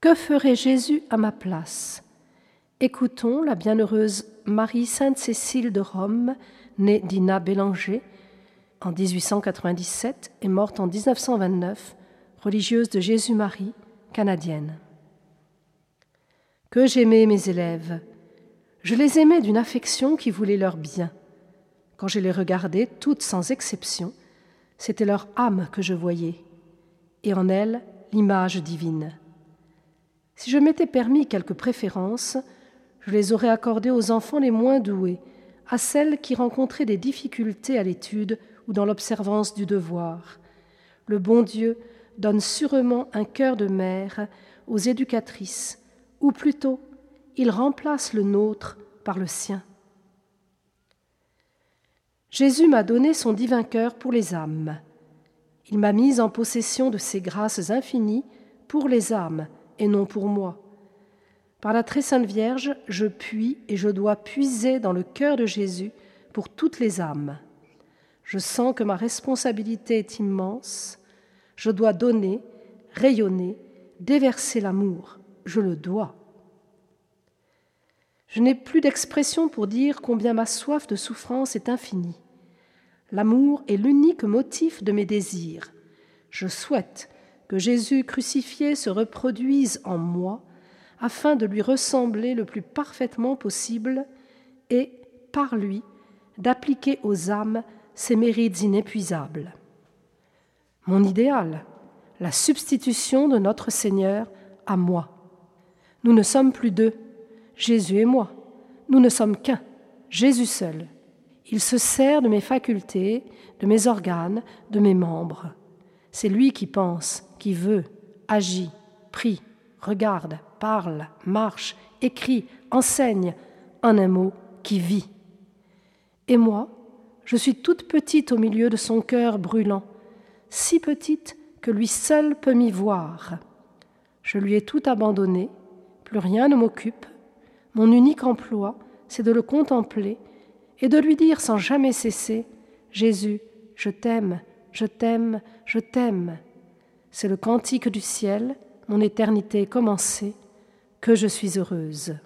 Que ferait Jésus à ma place? Écoutons la bienheureuse Marie Sainte-Cécile de Rome, née d'Ina Bélanger en 1897 et morte en 1929, religieuse de Jésus-Marie, canadienne. Que j'aimais mes élèves. Je les aimais d'une affection qui voulait leur bien. Quand je les regardais, toutes sans exception, c'était leur âme que je voyais, et en elle l'image divine. Si je m'étais permis quelques préférences, je les aurais accordées aux enfants les moins doués, à celles qui rencontraient des difficultés à l'étude ou dans l'observance du devoir. Le bon Dieu donne sûrement un cœur de mère aux éducatrices, ou plutôt, il remplace le nôtre par le sien. Jésus m'a donné son divin cœur pour les âmes. Il m'a mise en possession de ses grâces infinies pour les âmes et non pour moi. Par la très sainte Vierge, je puis et je dois puiser dans le cœur de Jésus pour toutes les âmes. Je sens que ma responsabilité est immense. Je dois donner, rayonner, déverser l'amour. Je le dois. Je n'ai plus d'expression pour dire combien ma soif de souffrance est infinie. L'amour est l'unique motif de mes désirs. Je souhaite que Jésus crucifié se reproduise en moi afin de lui ressembler le plus parfaitement possible et, par lui, d'appliquer aux âmes ses mérites inépuisables. Mon idéal, la substitution de notre Seigneur à moi. Nous ne sommes plus deux, Jésus et moi. Nous ne sommes qu'un, Jésus seul. Il se sert de mes facultés, de mes organes, de mes membres. C'est lui qui pense, qui veut, agit, prie, regarde, parle, marche, écrit, enseigne, en un mot, qui vit. Et moi, je suis toute petite au milieu de son cœur brûlant, si petite que lui seul peut m'y voir. Je lui ai tout abandonné, plus rien ne m'occupe. Mon unique emploi, c'est de le contempler et de lui dire sans jamais cesser Jésus, je t'aime, je t'aime, je t'aime. C'est le cantique du ciel, mon éternité commencée, que je suis heureuse.